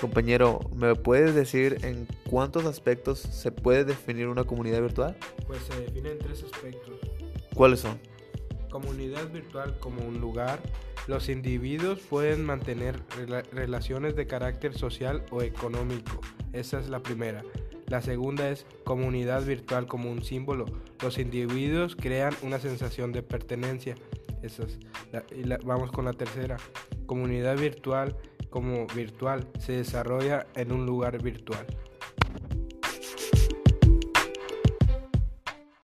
Compañero, ¿me puedes decir en cuántos aspectos se puede definir una comunidad virtual? Pues se define en tres aspectos. ¿Cuáles son? Comunidad virtual como un lugar. Los individuos pueden mantener relaciones de carácter social o económico. Esa es la primera. La segunda es comunidad virtual como un símbolo. Los individuos crean una sensación de pertenencia. Esa es y vamos con la tercera. Comunidad virtual como virtual se desarrolla en un lugar virtual.